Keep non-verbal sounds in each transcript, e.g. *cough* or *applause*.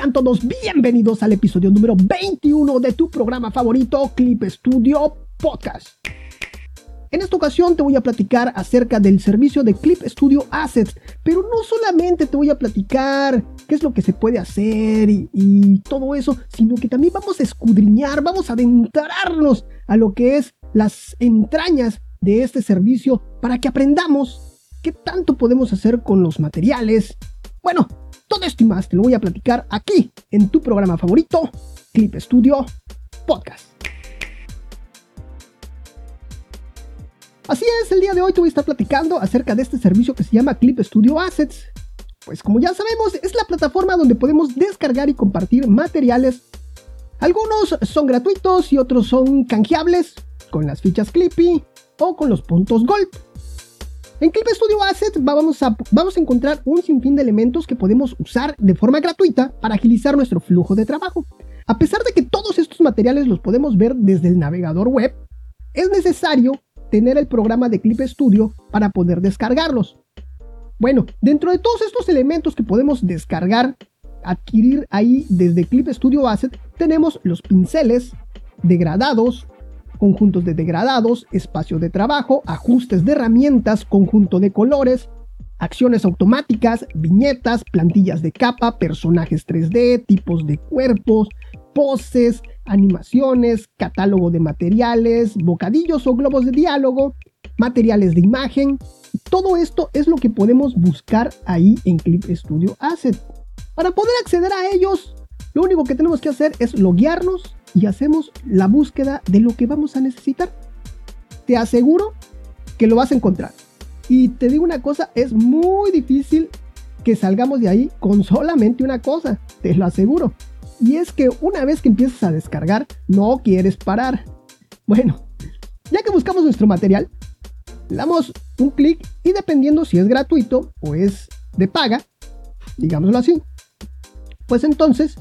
Sean todos bienvenidos al episodio número 21 de tu programa favorito, Clip Studio Podcast. En esta ocasión te voy a platicar acerca del servicio de Clip Studio Assets, pero no solamente te voy a platicar qué es lo que se puede hacer y, y todo eso, sino que también vamos a escudriñar, vamos a adentrarnos a lo que es las entrañas de este servicio para que aprendamos qué tanto podemos hacer con los materiales. Bueno, todo esto y más te lo voy a platicar aquí, en tu programa favorito, Clip Studio Podcast. Así es, el día de hoy te voy a estar platicando acerca de este servicio que se llama Clip Studio Assets. Pues como ya sabemos, es la plataforma donde podemos descargar y compartir materiales. Algunos son gratuitos y otros son canjeables, con las fichas Clippy o con los puntos Gold. En Clip Studio Assets vamos a, vamos a encontrar un sinfín de elementos que podemos usar de forma gratuita para agilizar nuestro flujo de trabajo. A pesar de que todos estos materiales los podemos ver desde el navegador web, es necesario tener el programa de Clip Studio para poder descargarlos. Bueno, dentro de todos estos elementos que podemos descargar, adquirir ahí desde Clip Studio Asset, tenemos los pinceles, degradados, conjuntos de degradados, espacio de trabajo, ajustes de herramientas, conjunto de colores, acciones automáticas, viñetas, plantillas de capa, personajes 3D, tipos de cuerpos, poses, animaciones, catálogo de materiales, bocadillos o globos de diálogo, materiales de imagen. Todo esto es lo que podemos buscar ahí en Clip Studio Asset. Para poder acceder a ellos, lo único que tenemos que hacer es loguearnos y hacemos la búsqueda de lo que vamos a necesitar. Te aseguro que lo vas a encontrar. Y te digo una cosa, es muy difícil que salgamos de ahí con solamente una cosa, te lo aseguro. Y es que una vez que empiezas a descargar, no quieres parar. Bueno, ya que buscamos nuestro material, damos un clic y dependiendo si es gratuito o es de paga, digámoslo así, pues entonces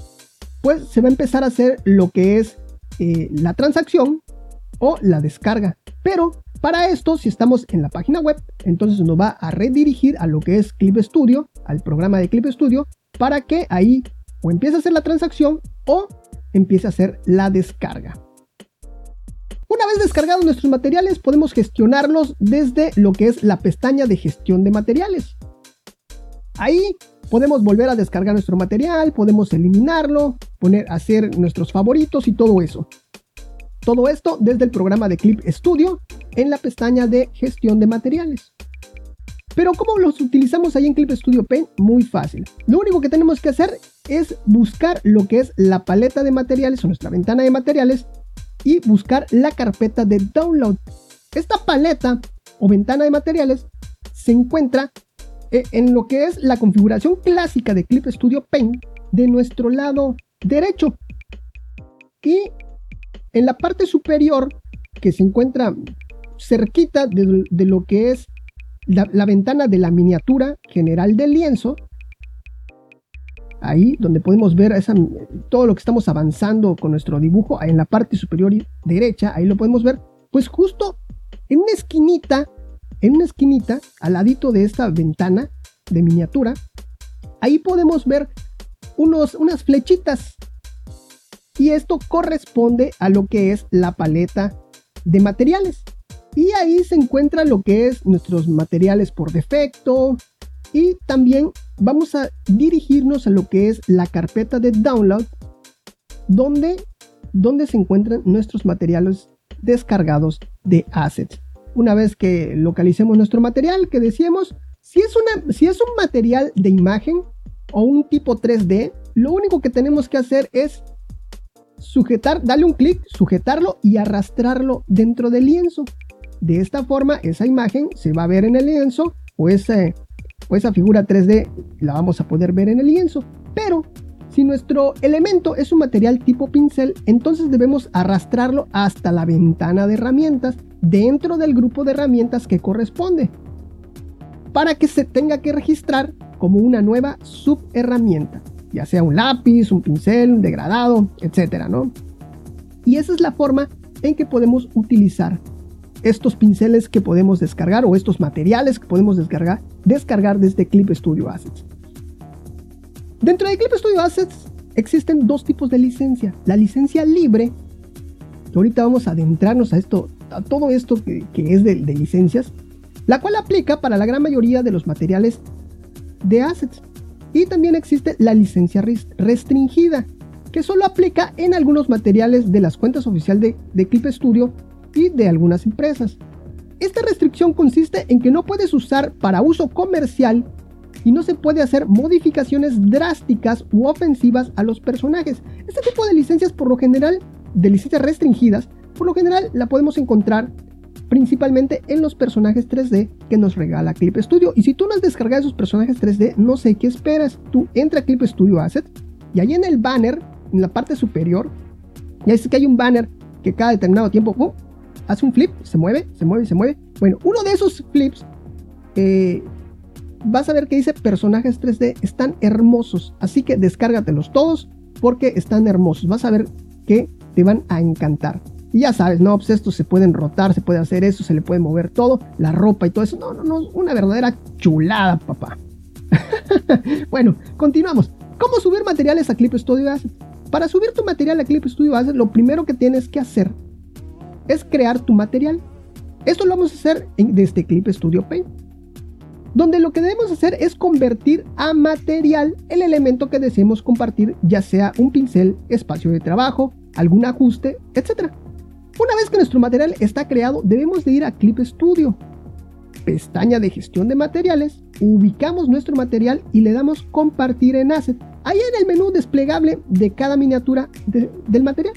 pues se va a empezar a hacer lo que es eh, la transacción o la descarga. Pero para esto, si estamos en la página web, entonces nos va a redirigir a lo que es Clip Studio, al programa de Clip Studio, para que ahí o empiece a hacer la transacción o empiece a hacer la descarga. Una vez descargados nuestros materiales, podemos gestionarlos desde lo que es la pestaña de gestión de materiales. Ahí podemos volver a descargar nuestro material, podemos eliminarlo, poner, hacer nuestros favoritos y todo eso. Todo esto desde el programa de Clip Studio en la pestaña de gestión de materiales. Pero ¿cómo los utilizamos ahí en Clip Studio Pen? Muy fácil. Lo único que tenemos que hacer es buscar lo que es la paleta de materiales o nuestra ventana de materiales y buscar la carpeta de download. Esta paleta o ventana de materiales se encuentra en lo que es la configuración clásica de Clip Studio Paint de nuestro lado derecho. Y en la parte superior, que se encuentra cerquita de, lo que es la, ventana de la miniatura general del lienzo, ahí donde podemos ver todo lo que estamos avanzando con nuestro dibujo, en la parte superior derecha, ahí lo podemos ver, pues justo en una esquinita en una esquinita, al ladito de esta ventana de miniatura, ahí podemos ver unos, unas flechitas. Y esto corresponde a lo que es la paleta de materiales. Y ahí se encuentra lo que es nuestros materiales por defecto. Y también vamos a dirigirnos a lo que es la carpeta de download, donde, donde se encuentran nuestros materiales descargados de assets una vez que localicemos nuestro material, que decíamos, si es, una, si es un material de imagen o un tipo 3D, lo único que tenemos que hacer es sujetar, darle un clic, sujetarlo y arrastrarlo dentro del lienzo. De esta forma, esa imagen se va a ver en el lienzo o, ese, o esa figura 3D la vamos a poder ver en el lienzo. Pero si nuestro elemento es un material tipo pincel, entonces debemos arrastrarlo hasta la ventana de herramientas dentro del grupo de herramientas que corresponde, para que se tenga que registrar como una nueva subherramienta, ya sea un lápiz, un pincel, un degradado, etcétera, ¿no? Y esa es la forma en que podemos utilizar estos pinceles que podemos descargar o estos materiales que podemos descargar, descargar desde Clip Studio Assets. Dentro de Clip Studio Assets existen dos tipos de licencia. La licencia libre, que ahorita vamos a adentrarnos a esto, todo esto que, es de, de, licencias, la cual aplica para la gran mayoría de los materiales de assets. Y también existe la licencia restringida, que solo aplica en algunos materiales de las cuentas oficiales de, Clip Studio y de algunas empresas. Esta restricción consiste en que no puedes usar para uso comercial y no se puede hacer modificaciones drásticas u ofensivas a los personajes. Este tipo de licencias por lo general, de licencias restringidas, por lo general la podemos encontrar principalmente en los personajes 3D que nos regala Clip Studio. Y si tú no has descargado esos personajes 3D, no sé qué esperas. Tú entra a Clip Studio Asset y ahí en el banner, en la parte superior, ya es que hay un banner que cada determinado tiempo hace un flip, se mueve, se mueve, se mueve. Bueno, uno de esos flips, eh, vas a ver que dice personajes 3D, están hermosos. Así que descárgatelos todos porque están hermosos. Vas a ver que te van a encantar. Y ya sabes, no, pues se pueden rotar, se puede hacer eso, se le puede mover todo, la ropa y todo eso. No, no, no, una verdadera chulada, papá. *laughs* bueno, continuamos. ¿Cómo subir materiales a Clip Studio Asset? Para subir tu material a Clip Studio Asset, lo primero que tienes que hacer es crear tu material. Esto lo vamos a hacer desde Clip Studio Paint. Donde lo que debemos hacer es convertir a material el elemento que deseemos compartir, ya sea un pincel, espacio de trabajo, algún ajuste, etc. Una vez que nuestro material está creado, debemos de ir a Clip Studio. Pestaña de gestión de materiales, ubicamos nuestro material y le damos compartir en asset. Ahí en el menú desplegable de cada miniatura del material.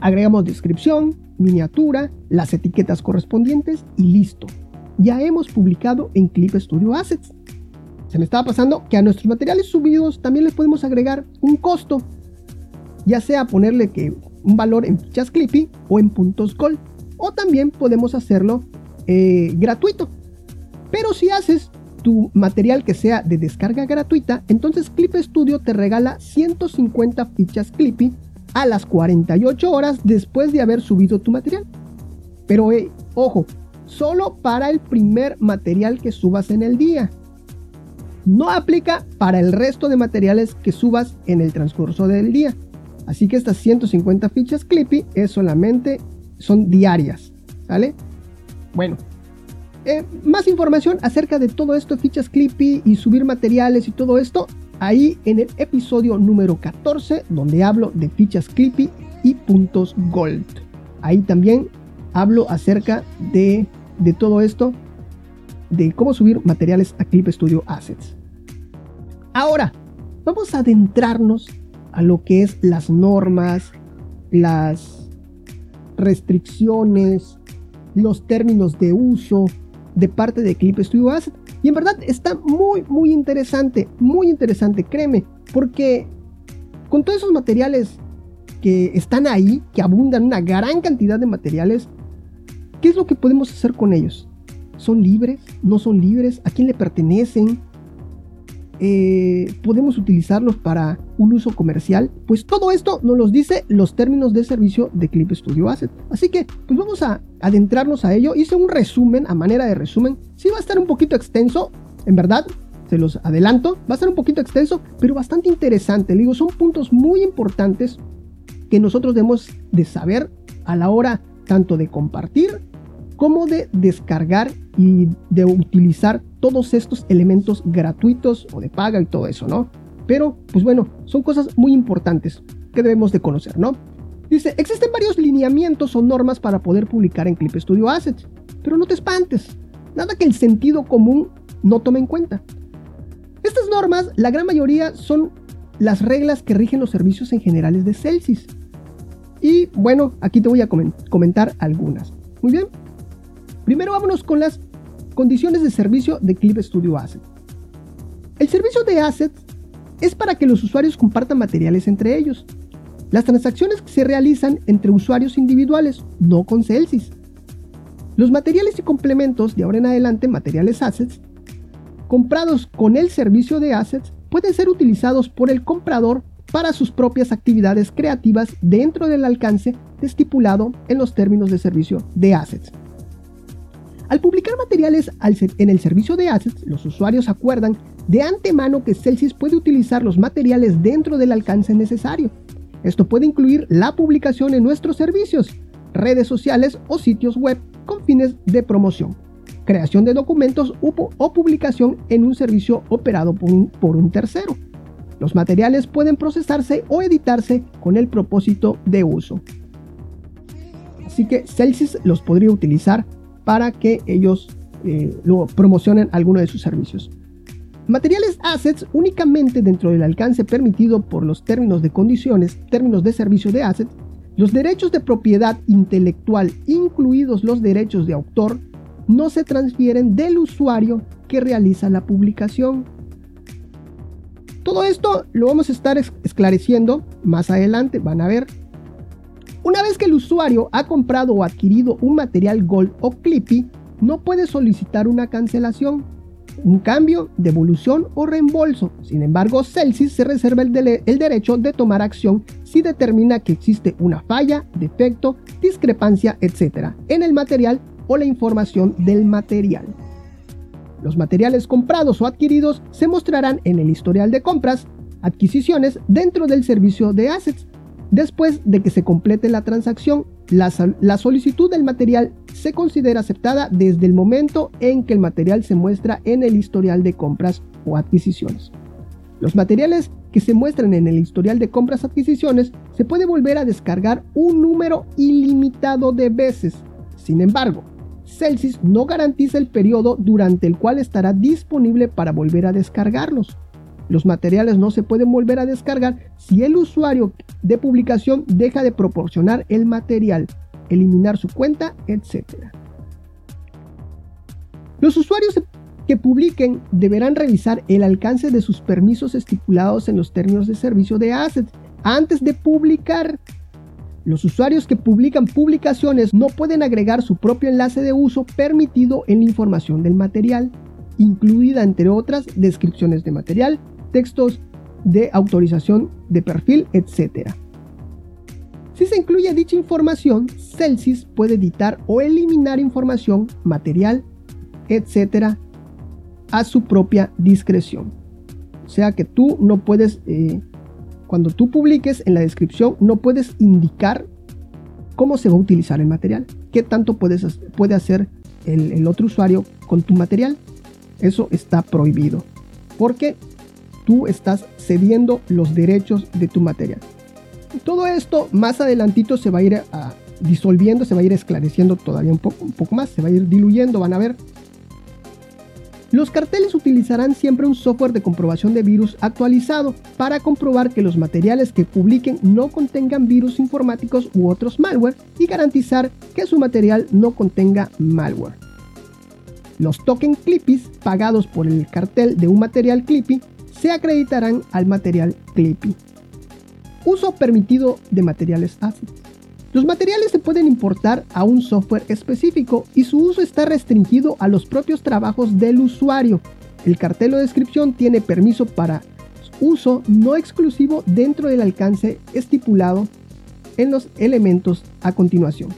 Agregamos descripción, miniatura, las etiquetas correspondientes y listo. Ya hemos publicado en Clip Studio Assets. Se me estaba pasando que a nuestros materiales subidos también les podemos agregar un costo. Ya sea ponerle que un valor en fichas Clippy o en puntos Gold. O también podemos hacerlo eh, gratuito. Pero si haces tu material que sea de descarga gratuita, entonces Clip Studio te regala 150 fichas Clippy a las 48 horas después de haber subido tu material. Pero ojo, solo para el primer material que subas en el día. No aplica para el resto de materiales que subas en el transcurso del día. Así que estas 150 fichas Clippy es solamente, son diarias, ¿sale? Bueno, eh, más información acerca de todo esto, fichas Clippy y subir materiales y todo esto, ahí en el episodio número 14, donde hablo de fichas Clippy y puntos Gold. Ahí también hablo acerca de, de todo esto, de cómo subir materiales a Clip Studio Assets. Ahora, vamos a adentrarnos a lo que es las normas, las restricciones, los términos de uso de parte de Clip Studio Asset. Y en verdad está muy, muy interesante, muy interesante, créeme, porque con todos esos materiales que están ahí, que abundan una gran cantidad de materiales, ¿qué es lo que podemos hacer con ellos? ¿Son libres? ¿No son libres? ¿A quién le pertenecen? Eh, podemos utilizarlos para un uso comercial, pues todo esto nos los dice los términos de servicio de Clip Studio Asset. Así que, pues vamos a adentrarnos a ello. Hice un resumen, a manera de resumen. Sí va a estar un poquito extenso, en verdad, se los adelanto. Va a estar un poquito extenso, pero bastante interesante. Le digo, son puntos muy importantes que nosotros debemos de saber a la hora tanto de compartir como de descargar y de utilizar todos estos elementos gratuitos o de paga y todo eso, ¿no? Pero, pues bueno, son cosas muy importantes que debemos de conocer, ¿no? Dice, existen varios lineamientos o normas para poder publicar en Clip Studio Assets, pero no te espantes, nada que el sentido común no tome en cuenta. Estas normas, la gran mayoría son las reglas que rigen los servicios en generales de Celsius. Y bueno, aquí te voy a comentar algunas. Muy bien. Primero vámonos con las condiciones de servicio de Clip Studio Asset. El servicio de Assets es para que los usuarios compartan materiales entre ellos. Las transacciones se realizan entre usuarios individuales, no con Celsius. Los materiales y complementos de ahora en adelante, materiales assets, comprados con el servicio de assets, pueden ser utilizados por el comprador para sus propias actividades creativas dentro del alcance estipulado en los términos de servicio de assets. Al publicar materiales en el servicio de Assets, los usuarios acuerdan de antemano que Celsius puede utilizar los materiales dentro del alcance necesario. Esto puede incluir la publicación en nuestros servicios, redes sociales o sitios web con fines de promoción, creación de documentos o publicación en un servicio operado por un, tercero. Los materiales pueden procesarse o editarse con el propósito de uso. Así que Celsius los podría utilizar para que ellos eh, lo promocionen alguno de sus servicios. Materiales assets únicamente dentro del alcance permitido por los términos de condiciones, términos de servicio de assets, los derechos de propiedad intelectual, incluidos los derechos de autor, no se transfieren del usuario que realiza la publicación. Todo esto lo vamos a estar esclareciendo más adelante, van a ver. Una vez que el usuario ha comprado o adquirido un material Gold o Clippy, no puede solicitar una cancelación un cambio, devolución o reembolso. Sin embargo, Celsius se reserva el, derecho de tomar acción si determina que existe una falla, defecto, discrepancia, etc. en el material o la información del material. Los materiales comprados o adquiridos se mostrarán en el historial de compras, adquisiciones dentro del servicio de assets. Después de que se complete la transacción, la, solicitud del material se considera aceptada desde el momento en que el material se muestra en el historial de compras o adquisiciones. Los materiales que se muestran en el historial de compras adquisiciones se puede volver a descargar un número ilimitado de veces. Sin embargo, Celsius no garantiza el periodo durante el cual estará disponible para volver a descargarlos. Los materiales no se pueden volver a descargar si el usuario de publicación deja de proporcionar el material, eliminar su cuenta, etc. Los usuarios que publiquen deberán revisar el alcance de sus permisos estipulados en los términos de servicio de assets antes de publicar. Los usuarios que publican publicaciones no pueden agregar su propio enlace de uso permitido en la información del material, incluida entre otras descripciones de material, textos de autorización de perfil, etc. Si se incluye dicha información, Celsius puede editar o eliminar información, material, etc. a su propia discreción. O sea que tú no puedes, eh, cuando tú publiques en la descripción, no puedes indicar cómo se va a utilizar el material, qué tanto puedes, puede hacer el, el otro usuario con tu material. Eso está prohibido. Porque tú estás cediendo los derechos de tu material. Todo esto más adelantito se va a ir a, ah, disolviendo, se va a ir esclareciendo todavía un poco, un poco más, se va a ir diluyendo, van a ver. Los carteles utilizarán siempre un software de comprobación de virus actualizado para comprobar que los materiales que publiquen no contengan virus informáticos u otros malware y garantizar que su material no contenga malware. Los token Clippies pagados por el cartel de un material Clippy se acreditarán al material Clippy. Uso permitido de materiales ASIC. Los materiales se pueden importar a un software específico y su uso está restringido a los propios trabajos del usuario. El cartel o descripción tiene permiso para uso no exclusivo dentro del alcance estipulado en los elementos a continuación.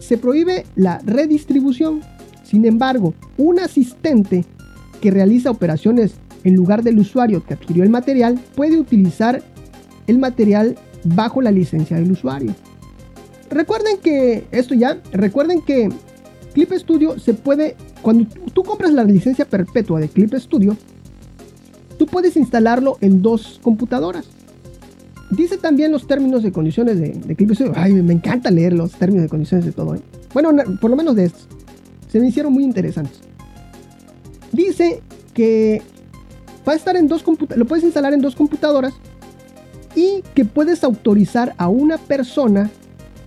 Se prohíbe la redistribución. Sin embargo, un asistente que realiza operaciones en lugar del usuario que adquirió el material, puede utilizar el material bajo la licencia del usuario. Recuerden que, esto ya, recuerden que Clip Studio se puede, cuando tú compras la licencia perpetua de Clip Studio, tú puedes instalarlo en dos computadoras. Dice también los términos de condiciones de, Clip Studio. Ay, me encanta leer los términos de condiciones de todo. ¿eh? Bueno, por lo menos de estos. Se me hicieron muy interesantes. Dice que va a estar en dos lo puedes instalar en dos computadoras y que puedes autorizar a una persona,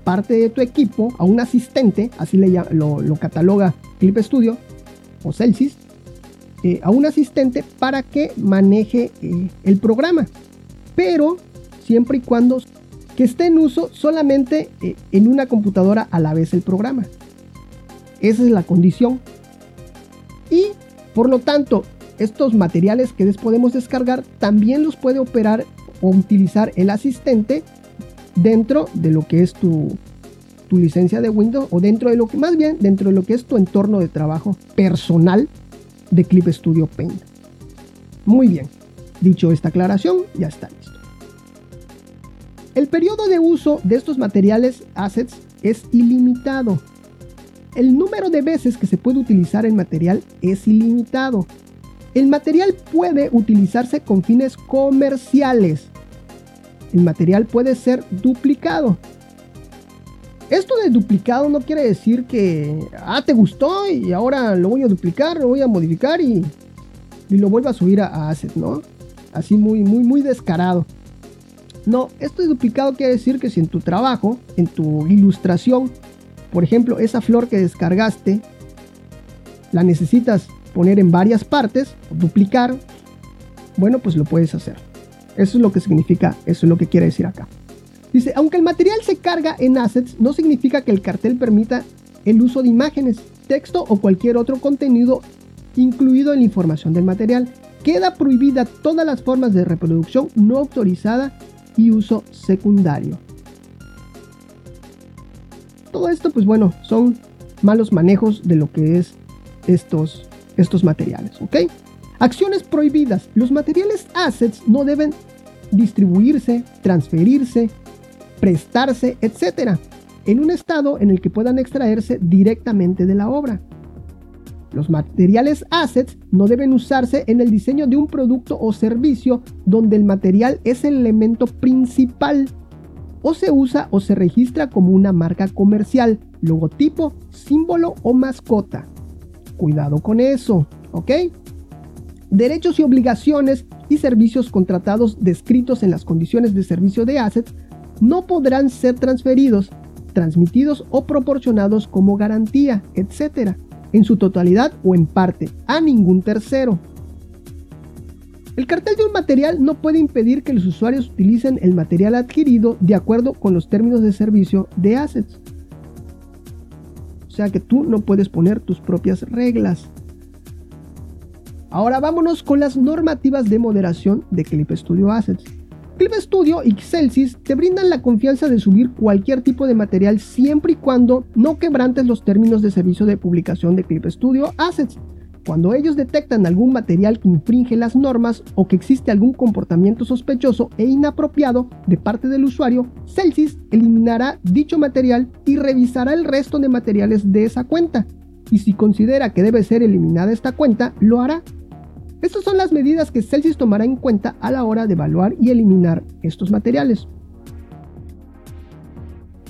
parte de tu equipo, a un asistente, así le, lo, lo cataloga Clip Studio o Celsius, eh, a un asistente para que maneje eh, el programa. Pero siempre y cuando que esté en uso solamente eh, en una computadora a la vez el programa. Esa es la condición. Y por lo tanto, estos materiales que les podemos descargar también los puede operar o utilizar el asistente dentro de lo que es tu, tu licencia de Windows o dentro de lo que más bien dentro de lo que es tu entorno de trabajo personal de Clip Studio Paint. Muy bien. Dicho esta aclaración, ya está listo. El periodo de uso de estos materiales assets es ilimitado. El número de veces que se puede utilizar el material es ilimitado. El material puede utilizarse con fines comerciales. El material puede ser duplicado. Esto de duplicado no quiere decir que, ah, te gustó y ahora lo voy a duplicar, lo voy a modificar y, y lo vuelvo a subir a, a Asset, ¿no? Así muy, muy, muy descarado. No, esto de duplicado quiere decir que si en tu trabajo, en tu ilustración, por ejemplo, esa flor que descargaste, la necesitas poner en varias partes, duplicar, bueno, pues lo puedes hacer. Eso es lo que significa, eso es lo que quiere decir acá. Dice, aunque el material se carga en assets, no significa que el cartel permita el uso de imágenes, texto o cualquier otro contenido incluido en la información del material. Queda prohibida todas las formas de reproducción no autorizada y uso secundario. Todo esto, pues bueno, son malos manejos de lo que es estos, estos materiales, ¿ok? Acciones prohibidas. Los materiales assets no deben distribuirse, transferirse, prestarse, etc. en un estado en el que puedan extraerse directamente de la obra. Los materiales assets no deben usarse en el diseño de un producto o servicio donde el material es el elemento principal o se usa o se registra como una marca comercial, logotipo, símbolo o mascota. Cuidado con eso, ¿ok? Derechos y obligaciones y servicios contratados descritos en las condiciones de servicio de assets no podrán ser transferidos, transmitidos o proporcionados como garantía, etc., en su totalidad o en parte, a ningún tercero. El cartel de un material no puede impedir que los usuarios utilicen el material adquirido de acuerdo con los términos de servicio de assets. O sea que tú no puedes poner tus propias reglas. Ahora vámonos con las normativas de moderación de Clip Studio Assets. Clip Studio y Excelsis te brindan la confianza de subir cualquier tipo de material siempre y cuando no quebrantes los términos de servicio de publicación de Clip Studio Assets. Cuando ellos detectan algún material que infringe las normas o que existe algún comportamiento sospechoso e inapropiado de parte del usuario, Celsius eliminará dicho material y revisará el resto de materiales de esa cuenta. Y si considera que debe ser eliminada esta cuenta, lo hará. Estas son las medidas que Celsius tomará en cuenta a la hora de evaluar y eliminar estos materiales.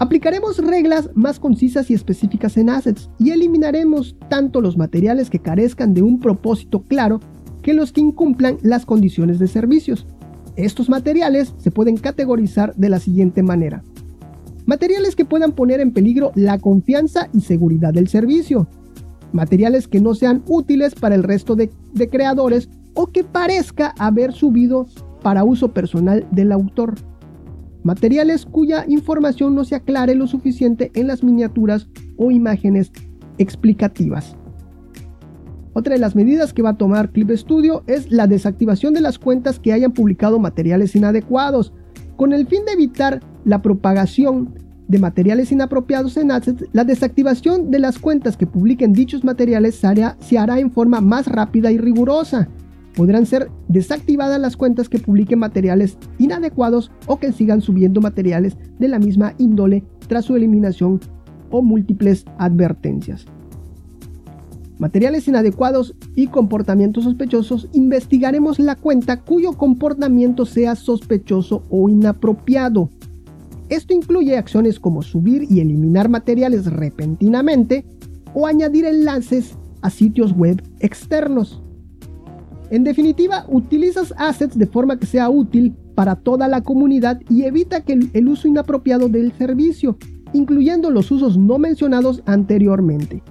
Aplicaremos reglas más concisas y específicas en assets y eliminaremos tanto los materiales que carezcan de un propósito claro que los que incumplan las condiciones de servicios. Estos materiales se pueden categorizar de la siguiente manera. Materiales que puedan poner en peligro la confianza y seguridad del servicio, materiales que no sean útiles para el resto de, creadores o que parezca haber subido para uso personal del autor. Materiales cuya información no se aclare lo suficiente en las miniaturas o imágenes explicativas. Otra de las medidas que va a tomar Clip Studio es la desactivación de las cuentas que hayan publicado materiales inadecuados, con el fin de evitar la propagación de materiales inapropiados en assets, la desactivación de las cuentas que publiquen dichos materiales se hará, se hará en forma más rápida y rigurosa. Podrán ser desactivadas las cuentas que publiquen materiales inadecuados o que sigan subiendo materiales de la misma índole tras su eliminación o múltiples advertencias. Materiales inadecuados y comportamientos sospechosos, investigaremos la cuenta cuyo comportamiento sea sospechoso o inapropiado esto incluye acciones como subir y eliminar materiales repentinamente o añadir enlaces a sitios web externos. En definitiva, utilizas assets de forma que sea útil para toda la comunidad y evita que el uso inapropiado del servicio, incluyendo los usos no mencionados anteriormente.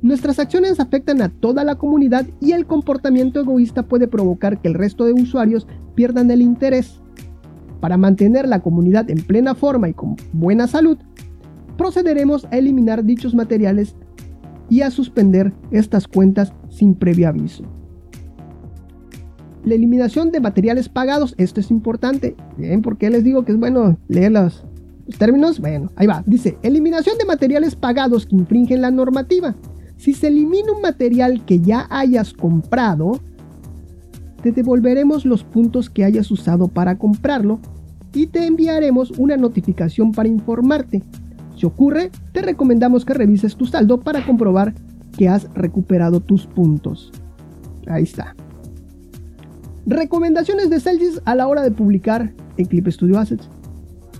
Nuestras acciones afectan a toda la comunidad y el comportamiento egoísta puede provocar que el resto de usuarios pierdan el interés. Para mantener la comunidad en plena forma y con buena salud, procederemos a eliminar dichos materiales y a suspender estas cuentas sin previo aviso. La eliminación de materiales pagados, esto es importante. Bien, ¿por qué les digo que es bueno leer los, los términos? Bueno, ahí va. Dice, eliminación de materiales pagados que infringen la normativa. Si se elimina un material que ya hayas comprado, te devolveremos los puntos que hayas usado para comprarlo y te enviaremos una notificación para informarte. Si ocurre, te recomendamos que revises tu saldo para comprobar que has recuperado tus puntos. Ahí está. Recomendaciones de Celsius a la hora de publicar en Clip Studio Assets.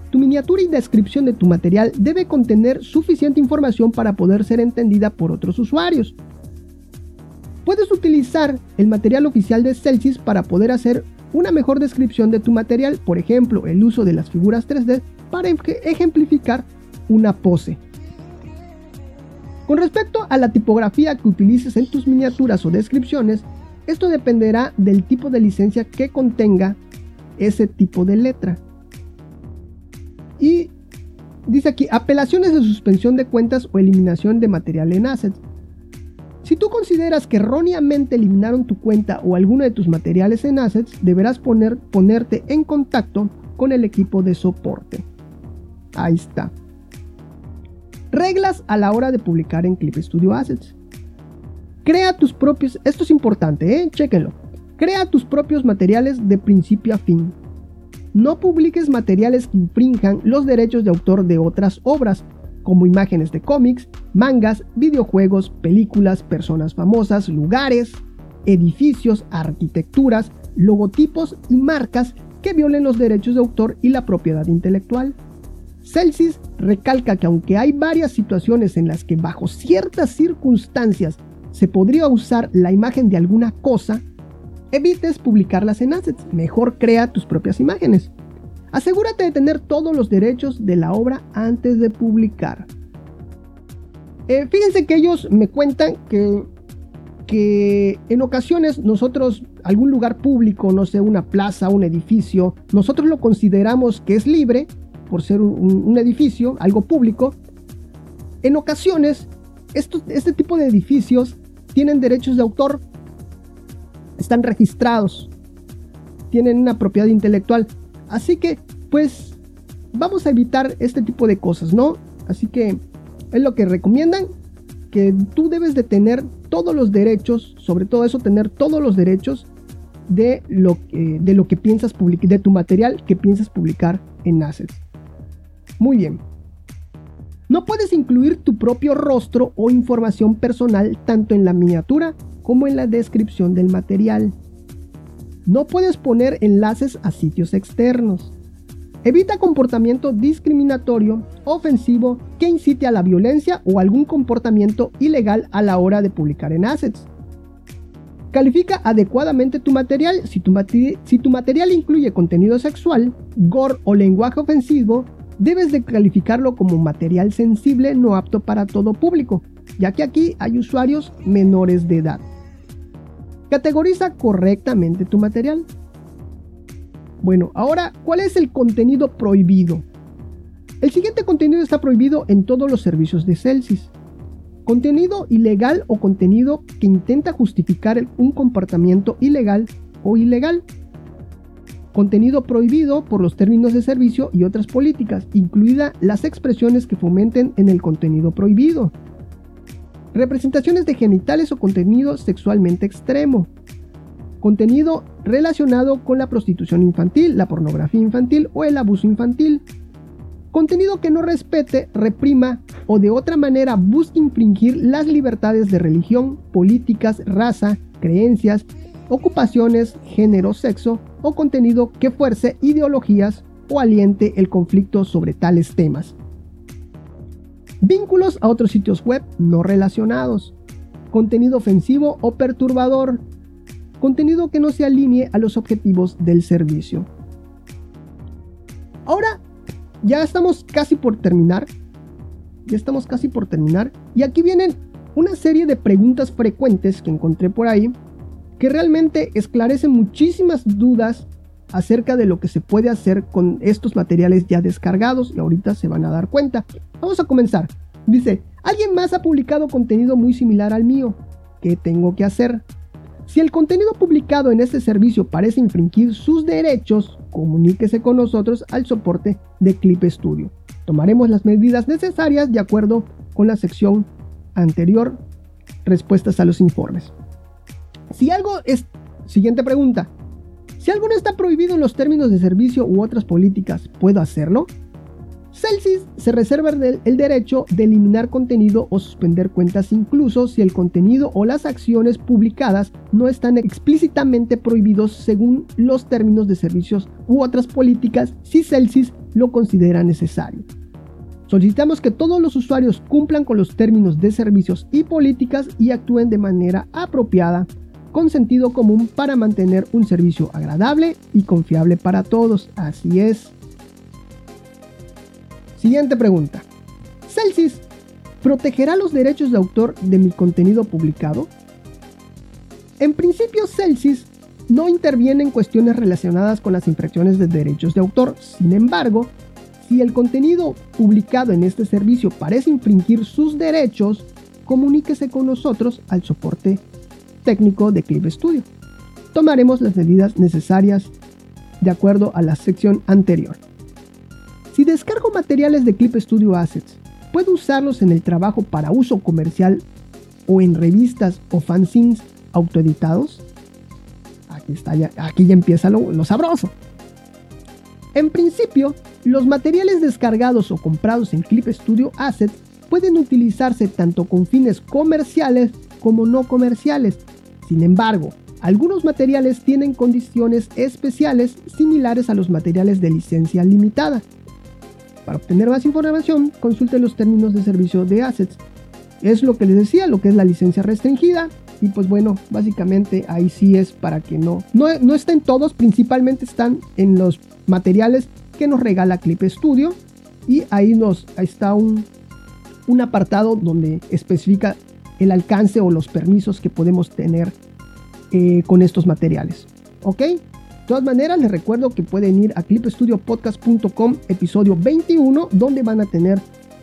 Tu miniatura y descripción de tu material debe contener suficiente información para poder ser entendida por otros usuarios. Puedes utilizar el material oficial de Celsius para poder hacer una mejor descripción de tu material, por ejemplo, el uso de las figuras 3D para ejemplificar una pose. Con respecto a la tipografía que utilices en tus miniaturas o descripciones, esto dependerá del tipo de licencia que contenga ese tipo de letra. Y dice aquí, apelaciones de suspensión de cuentas o eliminación de material en assets. Si tú consideras que erróneamente eliminaron tu cuenta o alguno de tus materiales en assets, deberás poner, ponerte en contacto con el equipo de soporte. Ahí está. Reglas a la hora de publicar en Clip Studio Assets. Crea tus propios, esto es importante, ¿eh? Crea tus propios materiales de principio a fin. No publiques materiales que infrinjan los derechos de autor de otras obras, como imágenes de cómics, mangas, videojuegos, películas, personas famosas, lugares, edificios, arquitecturas, logotipos y marcas que violen los derechos de autor y la propiedad intelectual. Celsius recalca que aunque hay varias situaciones en las que bajo ciertas circunstancias se podría usar la imagen de alguna cosa, evites publicarlas en assets, mejor crea tus propias imágenes. Asegúrate de tener todos los derechos de la obra antes de publicar. Eh, fíjense que ellos me cuentan que, que en ocasiones nosotros, algún lugar público, no sé, una plaza, un edificio, nosotros lo consideramos que es libre por ser un, edificio, algo público. En ocasiones, este tipo de edificios tienen derechos de autor, están registrados, tienen una propiedad intelectual. Así que, pues, vamos a evitar este tipo de cosas, ¿no? Así que es lo que recomiendan, que tú debes de tener todos los derechos, sobre todo eso, tener todos los derechos de lo, de lo que piensas publicar, de tu material que piensas publicar en Assets. Muy bien. No puedes incluir tu propio rostro o información personal tanto en la miniatura como en la descripción del material. No puedes poner enlaces a sitios externos. Evita comportamiento discriminatorio, ofensivo, que incite a la violencia o algún comportamiento ilegal a la hora de publicar en assets. Califica adecuadamente tu material. Si tu, material incluye contenido sexual, gore o lenguaje ofensivo, debes de calificarlo como material sensible no apto para todo público, ya que aquí hay usuarios menores de edad. Categoriza correctamente tu material. Bueno, ahora, ¿cuál es el contenido prohibido? El siguiente contenido está prohibido en todos los servicios de Celsius. Contenido ilegal o contenido que intenta justificar un comportamiento ilegal o ilegal. Contenido prohibido por los términos de servicio y otras políticas, incluidas las expresiones que fomenten en el contenido prohibido. Representaciones de genitales o contenido sexualmente extremo, contenido relacionado con la prostitución infantil, la pornografía infantil o el abuso infantil, contenido que no respete, reprima o de otra manera busque infringir las libertades de religión, políticas, raza, creencias, ocupaciones, género, sexo o contenido que fuerce ideologías o aliente el conflicto sobre tales temas. Vínculos a otros sitios web no relacionados. Contenido ofensivo o perturbador. Contenido que no se alinee a los objetivos del servicio. Ahora ya estamos casi por terminar. Ya estamos casi por terminar. Y aquí vienen una serie de preguntas frecuentes que encontré por ahí que realmente esclarecen muchísimas dudas acerca de lo que se puede hacer con estos materiales ya descargados y ahorita se van a dar cuenta. Vamos a comenzar. Dice, alguien más ha publicado contenido muy similar al mío. ¿Qué tengo que hacer? Si el contenido publicado en este servicio parece infringir sus derechos, comuníquese con nosotros al soporte de Clip Studio. Tomaremos las medidas necesarias de acuerdo con la sección anterior, respuestas a los informes. Si algo es... Siguiente pregunta. Si algo no está prohibido en los términos de servicio u otras políticas, ¿puedo hacerlo? Celsius se reserva el derecho de eliminar contenido o suspender cuentas incluso si el contenido o las acciones publicadas no están explícitamente prohibidos según los términos de servicios u otras políticas si Celsius lo considera necesario. Solicitamos que todos los usuarios cumplan con los términos de servicios y políticas y actúen de manera apropiada con sentido común para mantener un servicio agradable y confiable para todos. Así es. Siguiente pregunta. Celsius, ¿protegerá los derechos de autor de mi contenido publicado? En principio, Celsius no interviene en cuestiones relacionadas con las infracciones de derechos de autor. Sin embargo, si el contenido publicado en este servicio parece infringir sus derechos, comuníquese con nosotros al soporte técnico de Clip Studio. Tomaremos las medidas necesarias de acuerdo a la sección anterior. Si descargo materiales de Clip Studio Assets, ¿puedo usarlos en el trabajo para uso comercial o en revistas o fanzines autoeditados? Aquí, está ya, aquí ya empieza lo, lo sabroso. En principio, los materiales descargados o comprados en Clip Studio Assets pueden utilizarse tanto con fines comerciales como no comerciales. Sin embargo, algunos materiales tienen condiciones especiales similares a los materiales de licencia limitada, para obtener más información, consulte los términos de servicio de assets. Es lo que les decía, lo que es la licencia restringida. Y pues bueno, básicamente ahí sí es para que no, no, no estén todos, principalmente están en los materiales que nos regala Clip Studio. Y ahí, nos, está un, un apartado donde especifica el alcance o los permisos que podemos tener eh, con estos materiales. ¿Ok? De todas maneras, les recuerdo que pueden ir a clipstudiopodcast.com, episodio 21, donde van a tener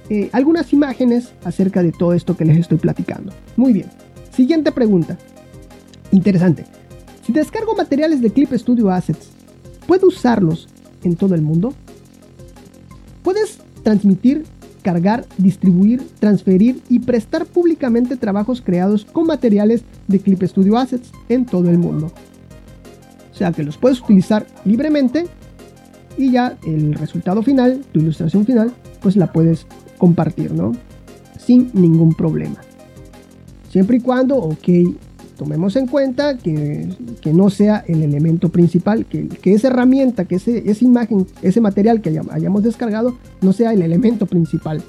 eh, algunas imágenes acerca de todo esto que les estoy platicando. Muy bien. Siguiente pregunta. Interesante. Si descargo materiales de Clip Studio Assets, ¿puedo usarlos en todo el mundo? Puedes transmitir, cargar, distribuir, transferir y prestar públicamente trabajos creados con materiales de Clip Studio Assets en todo el mundo. O sea que los puedes utilizar libremente y ya el resultado final, tu ilustración final, pues la puedes compartir, ¿no? Sin ningún problema. Siempre y cuando, ok, tomemos en cuenta que, no sea el elemento principal, que, que esa herramienta, que ese, esa imagen, ese material que hayamos descargado, no sea el elemento principal,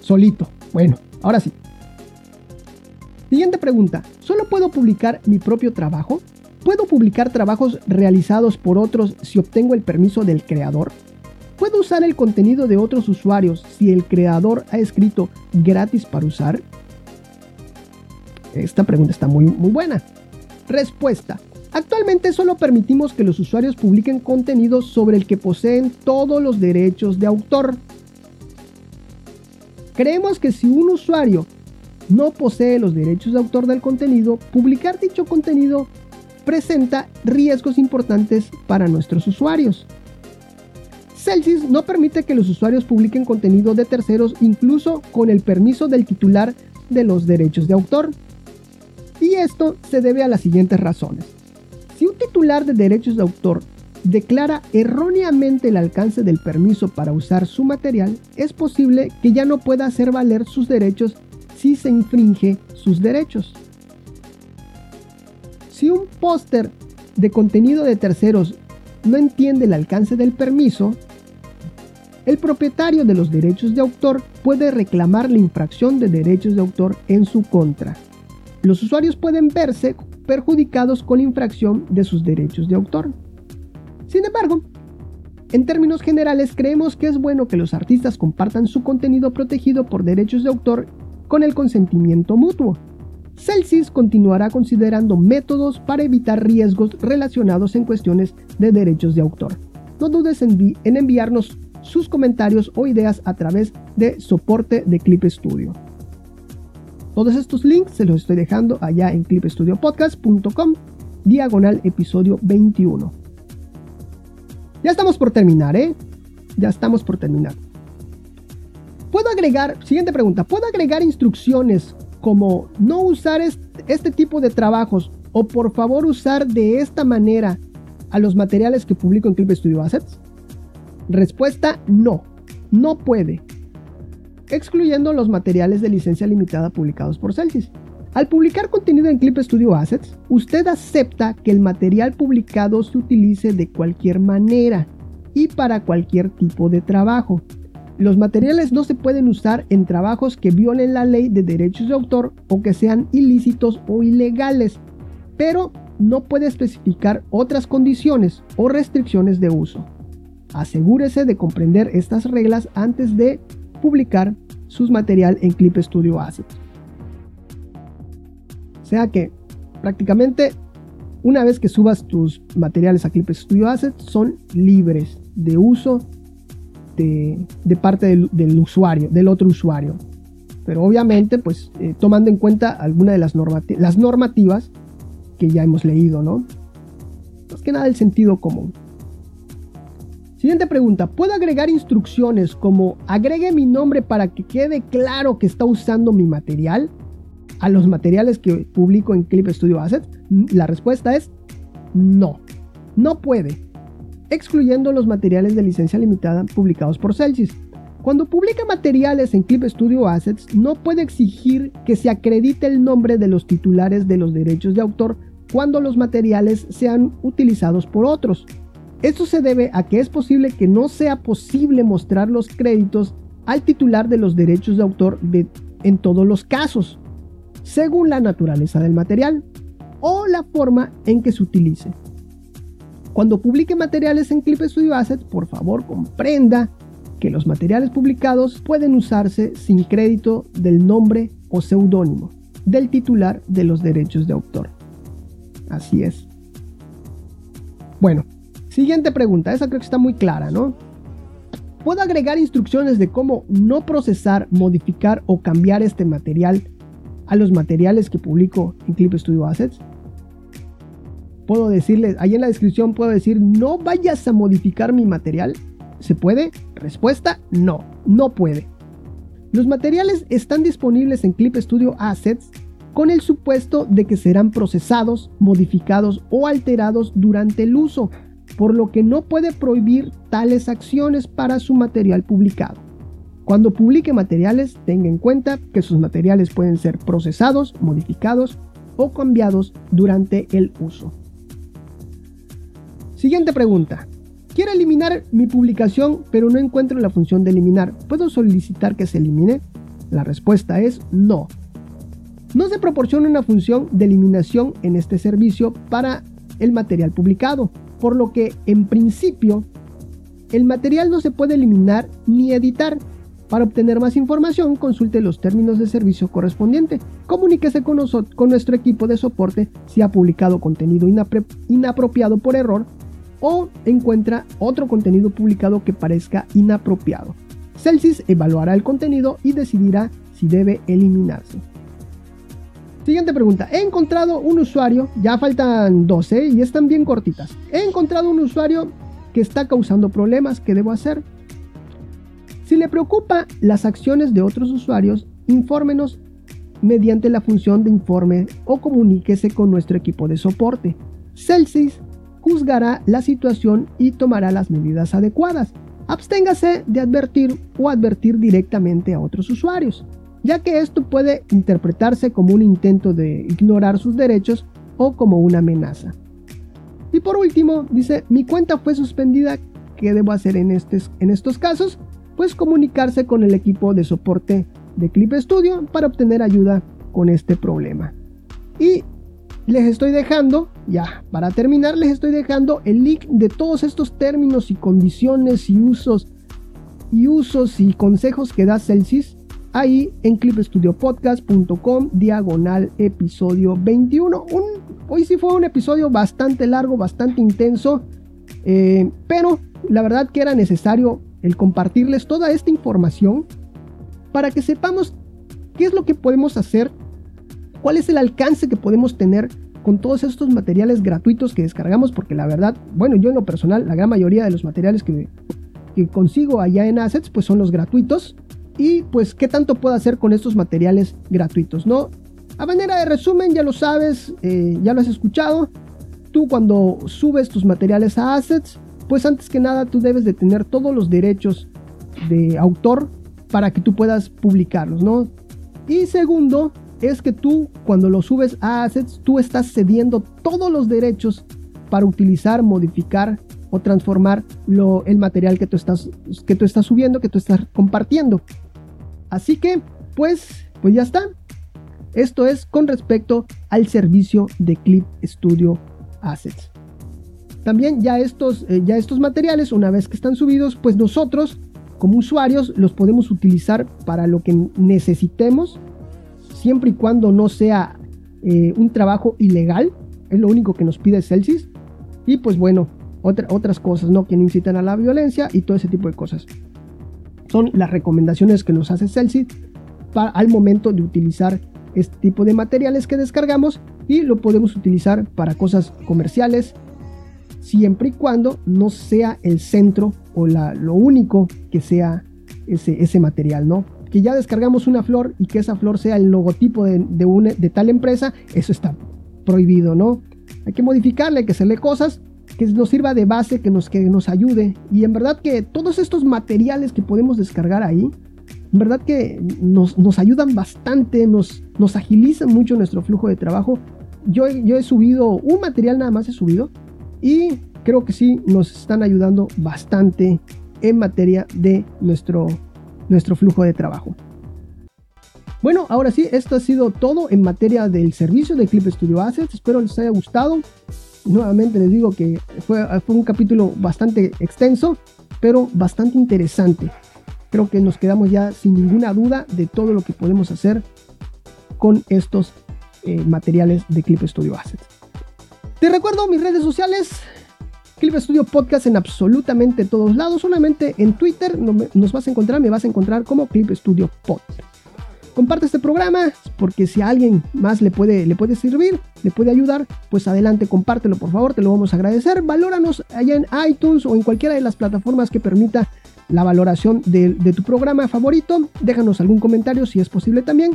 solito. Bueno, ahora sí. Siguiente pregunta, ¿solo puedo publicar mi propio trabajo? ¿Puedo publicar trabajos realizados por otros si obtengo el permiso del creador? ¿Puedo usar el contenido de otros usuarios si el creador ha escrito gratis para usar? Esta pregunta está muy, muy buena. Respuesta. Actualmente solo permitimos que los usuarios publiquen contenido sobre el que poseen todos los derechos de autor. Creemos que si un usuario no posee los derechos de autor del contenido, publicar dicho contenido presenta riesgos importantes para nuestros usuarios. Celsius no permite que los usuarios publiquen contenido de terceros incluso con el permiso del titular de los derechos de autor. Y esto se debe a las siguientes razones. Si un titular de derechos de autor declara erróneamente el alcance del permiso para usar su material, es posible que ya no pueda hacer valer sus derechos si se infringe sus derechos. Si un póster de contenido de terceros no entiende el alcance del permiso, el propietario de los derechos de autor puede reclamar la infracción de derechos de autor en su contra. Los usuarios pueden verse perjudicados con infracción de sus derechos de autor. Sin embargo, en términos generales creemos que es bueno que los artistas compartan su contenido protegido por derechos de autor con el consentimiento mutuo. Celsius continuará considerando métodos para evitar riesgos relacionados en cuestiones de derechos de autor. No dudes en, enviarnos sus comentarios o ideas a través de soporte de Clip Studio. Todos estos links se los estoy dejando allá en clipstudiopodcast.com, diagonal episodio 21. Ya estamos por terminar, ¿eh? Ya estamos por terminar. ¿Puedo agregar, siguiente pregunta, ¿puedo agregar instrucciones como no usar este, tipo de trabajos o por favor usar de esta manera a los materiales que publico en Clip Studio Assets? Respuesta no, no puede, excluyendo los materiales de licencia limitada publicados por Celsius. Al publicar contenido en Clip Studio Assets, usted acepta que el material publicado se utilice de cualquier manera y para cualquier tipo de trabajo. Los materiales no se pueden usar en trabajos que violen la ley de derechos de autor o que sean ilícitos o ilegales, pero no puede especificar otras condiciones o restricciones de uso. Asegúrese de comprender estas reglas antes de publicar sus material en Clip Studio Assets sea que prácticamente una vez que subas tus materiales a Clip Studio Assets son libres de uso de, parte del, usuario, del otro usuario. Pero obviamente, pues eh, tomando en cuenta alguna de las, las normativas que ya hemos leído, ¿no? Más que nada el sentido común. Siguiente pregunta, ¿puedo agregar instrucciones como agregue mi nombre para que quede claro que está usando mi material? a los materiales que publico en Clip Studio Assets? La respuesta es no, no puede, excluyendo los materiales de licencia limitada publicados por Celsius. Cuando publica materiales en Clip Studio Assets, no puede exigir que se acredite el nombre de los titulares de los derechos de autor cuando los materiales sean utilizados por otros. Esto se debe a que es posible que no sea posible mostrar los créditos al titular de los derechos de autor en todos los casos según la naturaleza del material o la forma en que se utilice. Cuando publique materiales en Clip Studio Asset, por favor comprenda que los materiales publicados pueden usarse sin crédito del nombre o seudónimo del titular de los derechos de autor. Así es. Bueno, siguiente pregunta, esa creo que está muy clara, ¿no? ¿Puedo agregar instrucciones de cómo no procesar, modificar o cambiar este material a los materiales que publico en Clip Studio Assets. Puedo decirles, ahí en la descripción puedo decir, no vayas a modificar mi material. ¿Se puede? Respuesta, no, no puede. Los materiales están disponibles en Clip Studio Assets con el supuesto de que serán procesados, modificados o alterados durante el uso, por lo que no puede prohibir tales acciones para su material publicado. Cuando publique materiales, tenga en cuenta que sus materiales pueden ser procesados, modificados o cambiados durante el uso. Siguiente pregunta. Quiero eliminar mi publicación, pero no encuentro la función de eliminar. ¿Puedo solicitar que se elimine? La respuesta es no. No se proporciona una función de eliminación en este servicio para el material publicado, por lo que en principio el material no se puede eliminar ni editar, para obtener más información, consulte los términos de servicio correspondiente. Comuníquese con, con nuestro equipo de soporte si ha publicado contenido inapropiado por error o encuentra otro contenido publicado que parezca inapropiado. Celsius evaluará el contenido y decidirá si debe eliminarse. Siguiente pregunta. He encontrado un usuario, ya faltan 12 y están bien cortitas. He encontrado un usuario que está causando problemas. ¿Qué debo hacer? Si le preocupa las acciones de otros usuarios, infórmenos mediante la función de informe o comuníquese con nuestro equipo de soporte. Celsius juzgará la situación y tomará las medidas adecuadas. Absténgase de advertir o advertir directamente a otros usuarios, ya que esto puede interpretarse como un intento de ignorar sus derechos o como una amenaza. Y por último, dice, mi cuenta fue suspendida, ¿qué debo hacer en, en estos casos? pues comunicarse con el equipo de soporte de Clip Studio para obtener ayuda con este problema. Y les estoy dejando, ya, para terminar, les estoy dejando el link de todos estos términos y condiciones y usos y usos y consejos que da Celsius ahí en clipstudiopodcast.com diagonal episodio 21. hoy sí fue un episodio bastante largo, bastante intenso, eh, pero la verdad que era necesario el compartirles toda esta información para que sepamos qué es lo que podemos hacer, cuál es el alcance que podemos tener con todos estos materiales gratuitos que descargamos, porque la verdad, bueno, yo en lo personal, la gran mayoría de los materiales que, consigo allá en Assets, pues son los gratuitos. Y pues, ¿qué tanto puedo hacer con estos materiales gratuitos? ¿No? A manera de resumen, ya lo sabes, eh, ya lo has escuchado. tú cuando subes tus materiales a Assets, pues antes que nada tú debes de tener todos los derechos de autor para que tú puedas publicarlos, ¿no? Y segundo, es que tú cuando lo subes a Assets, tú estás cediendo todos los derechos para utilizar, modificar o transformar el material que tú, estás, que tú estás subiendo, que tú estás compartiendo. Así que, pues, pues ya está. Esto es con respecto al servicio de Clip Studio Assets. También ya estos, eh, ya estos materiales, una vez que están subidos, pues nosotros como usuarios los podemos utilizar para lo que necesitemos, siempre y cuando no sea eh, un trabajo ilegal. Es lo único que nos pide Celsius. Y pues bueno, otras cosas, ¿no? Que incitan a la violencia y todo ese tipo de cosas. Son las recomendaciones que nos hace Celsius para, al momento de utilizar este tipo de materiales que descargamos y lo podemos utilizar para cosas comerciales siempre y cuando no sea el centro o la, lo único que sea ese, ese material, ¿no? Que ya descargamos una flor y que esa flor sea el logotipo de, de, de tal empresa, eso está prohibido, ¿no? Hay que modificarle, hay que hacerle cosas que nos sirva de base, que nos, que nos ayude. Y en verdad que todos estos materiales que podemos descargar ahí, en verdad que nos, nos ayudan bastante, nos, nos agilizan mucho nuestro flujo de trabajo. Yo, yo he subido un material nada más, he subido. Y creo que sí, nos están ayudando bastante en materia de nuestro, nuestro flujo de trabajo. Bueno, ahora sí, esto ha sido todo en materia del servicio de Clip Studio Assets. Espero les haya gustado. Nuevamente les digo que fue, un capítulo bastante extenso, pero bastante interesante. Creo que nos quedamos ya sin ninguna duda de todo lo que podemos hacer con estos eh, materiales de Clip Studio Assets. Te recuerdo mis redes sociales, Clip Studio Podcast en absolutamente todos lados, solamente en Twitter nos vas a encontrar, me vas a encontrar como Clip Studio Podcast comparte este programa, porque si a alguien más le puede, le puede servir, le puede ayudar, pues adelante, compártelo por favor, te lo vamos a agradecer. Valóranos allá en iTunes o en cualquiera de las plataformas que permita la valoración de, tu programa favorito. Déjanos algún comentario si es posible también.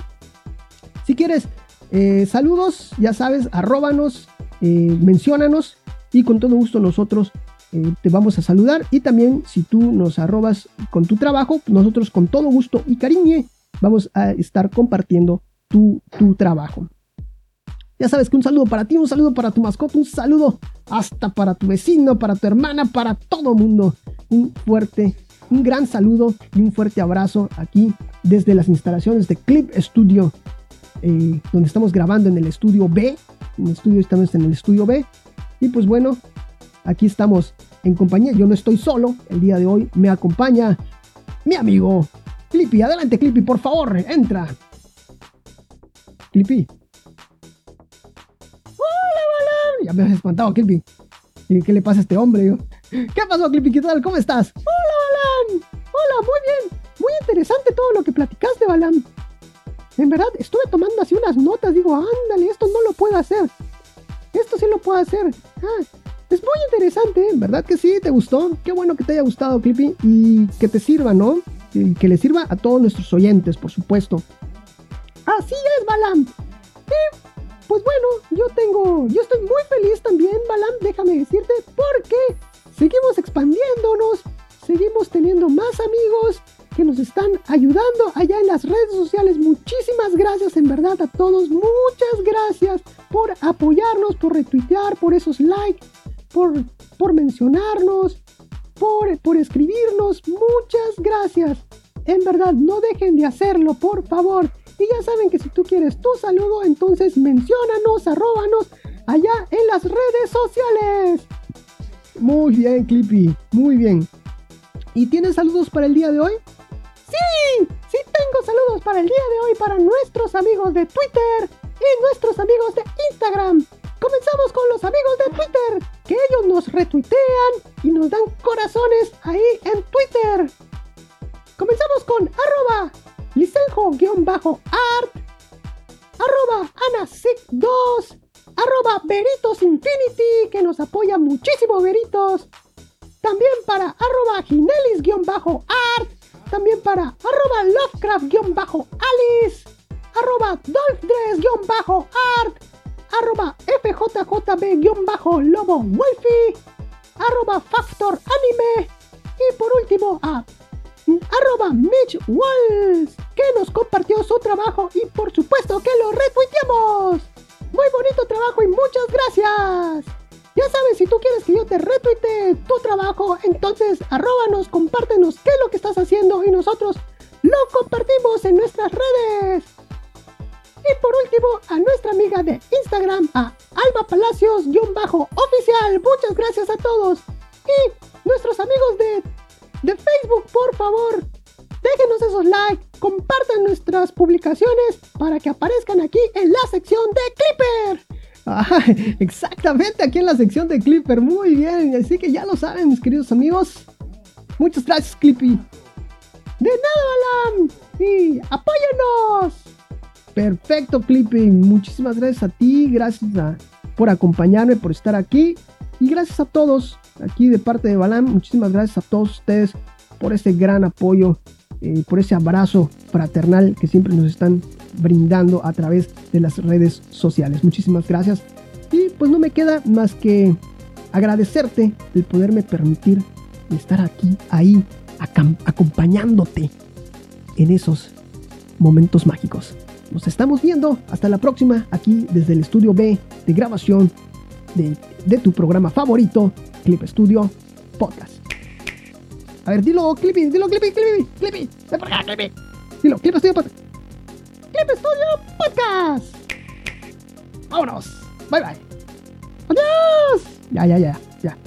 Si quieres eh, saludos, ya sabes, arróbanos, eh, menciónanos y con todo gusto nosotros eh, te vamos a saludar. Y también si tú nos arrobas con tu trabajo, nosotros con todo gusto y cariño vamos a estar compartiendo tu, tu trabajo. Ya sabes que un saludo para ti, un saludo para tu mascota, un saludo hasta para tu vecino, para tu hermana, para todo mundo. Un fuerte, un gran saludo y un fuerte abrazo aquí desde las instalaciones de Clip Studio, eh, donde estamos grabando en el estudio B. En estudio estamos en el estudio B. Y pues bueno, aquí estamos en compañía. Yo no estoy solo. El día de hoy me acompaña mi amigo Clippy, adelante Clippy, por favor, entra. Clippy. Hola, Balan. Ya me has espantado, Clippy. ¿Qué le pasa a este hombre? ¿Qué pasó, Clippy? ¿Qué tal? ¿Cómo estás? Hola, Balan. Hola, muy bien. Muy interesante todo lo que platicaste, Balan. En verdad, estuve tomando así unas notas. Digo, ándale, esto no lo puedo hacer. Esto sí lo puedo hacer. Ah, es muy interesante, ¿verdad que sí? ¿Te gustó? Qué bueno que te haya gustado, Clippy, y que te sirva, ¿no? Que le sirva a todos nuestros oyentes, por supuesto. Así es, Balam. Pues bueno, yo tengo, yo estoy muy feliz también, Balam, déjame decirte, porque seguimos expandiéndonos, seguimos teniendo más amigos que nos están ayudando allá en las redes sociales. Muchísimas gracias en verdad a todos, muchas gracias por apoyarnos, por retuitear, por esos likes, por, por mencionarnos, por, por escribirnos. Muchas gracias. En verdad, no dejen de hacerlo, por favor. Y ya saben que si tú quieres tu saludo, entonces menciónanos, arróbanos allá en las redes sociales. Muy bien, Clippy, muy bien. ¿Y tienes saludos para el día de hoy? Sí, sí tengo saludos para el día de hoy para nuestros amigos de Twitter y nuestros amigos de Instagram. Comenzamos con los amigos de Twitter, que ellos nos retuitean y nos dan corazones ahí en Twitter. Comenzamos con arroba licenjo-art, arroba anasic2, arroba Veritos Infinity, que nos apoya muchísimo Veritos. También para arroba ginelis-art, también para arroba lovecraft-alice, arroba dolphdress-art, arroba fjjb-lobo wolfie, arroba factor anime y por último a arroba Mitch Walls, que nos compartió su trabajo y por supuesto que lo retuiteamos. Muy bonito trabajo y muchas gracias. Ya sabes, si tú quieres que yo te retuite tu trabajo, entonces arróbanos, compártenos qué es lo que estás haciendo y nosotros lo compartimos en nuestras redes. Y por último, a nuestra amiga de Instagram, a Alba Palacios-oficial. Muchas gracias a todos. Y nuestros amigos de, de Facebook, por favor, déjenos esos likes, compartan nuestras publicaciones para que aparezcan aquí en la sección de Clipper. Exactamente, aquí en la sección de Clipper. Muy bien, así que ya lo saben, mis queridos amigos. Muchas gracias, Clippy. De nada, Balam. Y apóyanos. Perfecto, Clippy. Muchísimas gracias a ti. Gracias por acompañarme, por estar aquí. Y gracias a todos aquí de parte de Balam. Muchísimas gracias a todos ustedes por ese gran apoyo, eh, por ese abrazo fraternal que siempre nos están brindando a través de las redes sociales. Muchísimas gracias. Y pues no me queda más que agradecerte el poderme permitir estar aquí, ahí, acompañándote en esos momentos mágicos. Nos estamos viendo. Hasta la próxima aquí desde el estudio B de grabación de, tu programa favorito, Clip Studio Podcast. A ver, dilo, Clippy, dilo, Clippy, Clippy, Clippy. Ven acá, Clippy. Dilo, Clip Studio Podcast. Clip Studio Podcast. Vámonos. Bye bye. Adiós. Ya, ya, ya, ya.